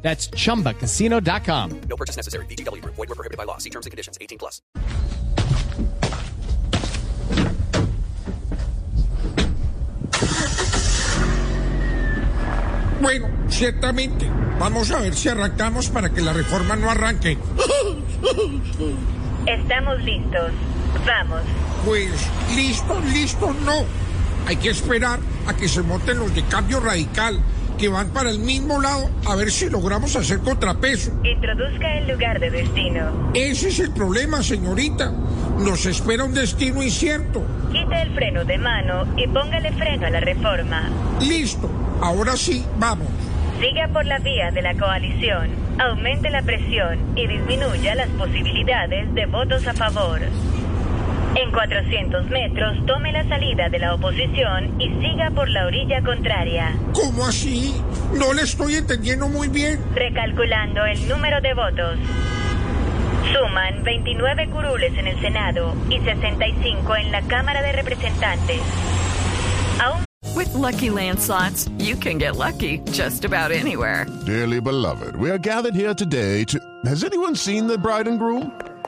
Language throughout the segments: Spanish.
That's chumbacasino.com. No purchase necessary. VGW Group. Void were prohibited by law. See terms and conditions. 18 plus. Bueno, ciertamente. Vamos a ver si arrancamos para que la reforma no arranque. Estamos listos. Vamos. Pues listo, listo, no. Hay que esperar a que se monten los de cambio radical, que van para el mismo lado, a ver si logramos hacer contrapeso. Introduzca el lugar de destino. Ese es el problema, señorita. Nos espera un destino incierto. Quite el freno de mano y póngale freno a la reforma. Listo. Ahora sí, vamos. Siga por la vía de la coalición. Aumente la presión y disminuya las posibilidades de votos a favor. En 400 metros, tome la salida de la oposición y siga por la orilla contraria. ¿Cómo así? No le estoy entendiendo muy bien. Recalculando el número de votos. Suman 29 curules en el Senado y 65 en la Cámara de Representantes. Aún With Lucky Land slots, you can get lucky just about anywhere. Dearly beloved, we are gathered here today to. Has anyone seen the bride and groom?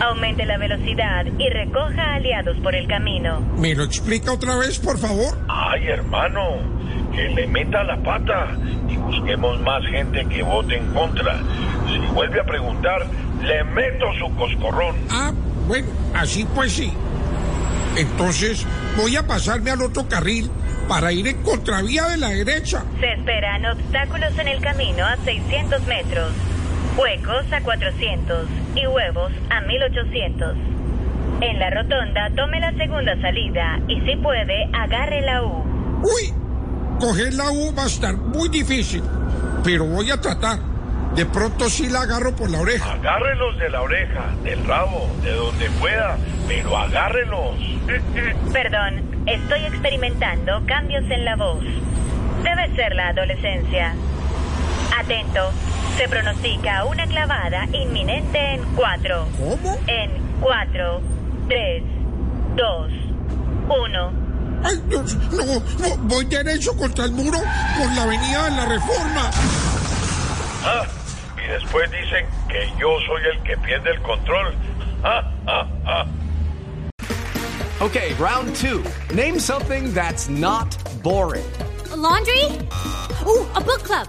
Aumente la velocidad y recoja aliados por el camino. ¿Me lo explica otra vez, por favor? Ay, hermano, que le meta la pata y busquemos más gente que vote en contra. Si vuelve a preguntar, le meto su coscorrón. Ah, bueno, así pues sí. Entonces voy a pasarme al otro carril para ir en contravía de la derecha. Se esperan obstáculos en el camino a 600 metros, huecos a 400 y huevos a 1800. En la rotonda tome la segunda salida y si puede agarre la U. Uy, coger la U va a estar muy difícil, pero voy a tratar. De pronto sí la agarro por la oreja. Agárrelos de la oreja, del rabo, de donde pueda, pero agárrelos. Perdón, estoy experimentando cambios en la voz. Debe ser la adolescencia. Atento, se pronostica una clavada inminente en 4. ¿Cómo? En 4, 3, 2, 1. Ay, Dios, no, no, voy derecho contra el muro por la avenida de la Reforma. Ah, y después dicen que yo soy el que pierde el control. Ah, ah, ah. Okay, round two. Name something that's not boring. A laundry? Ooh, a book club.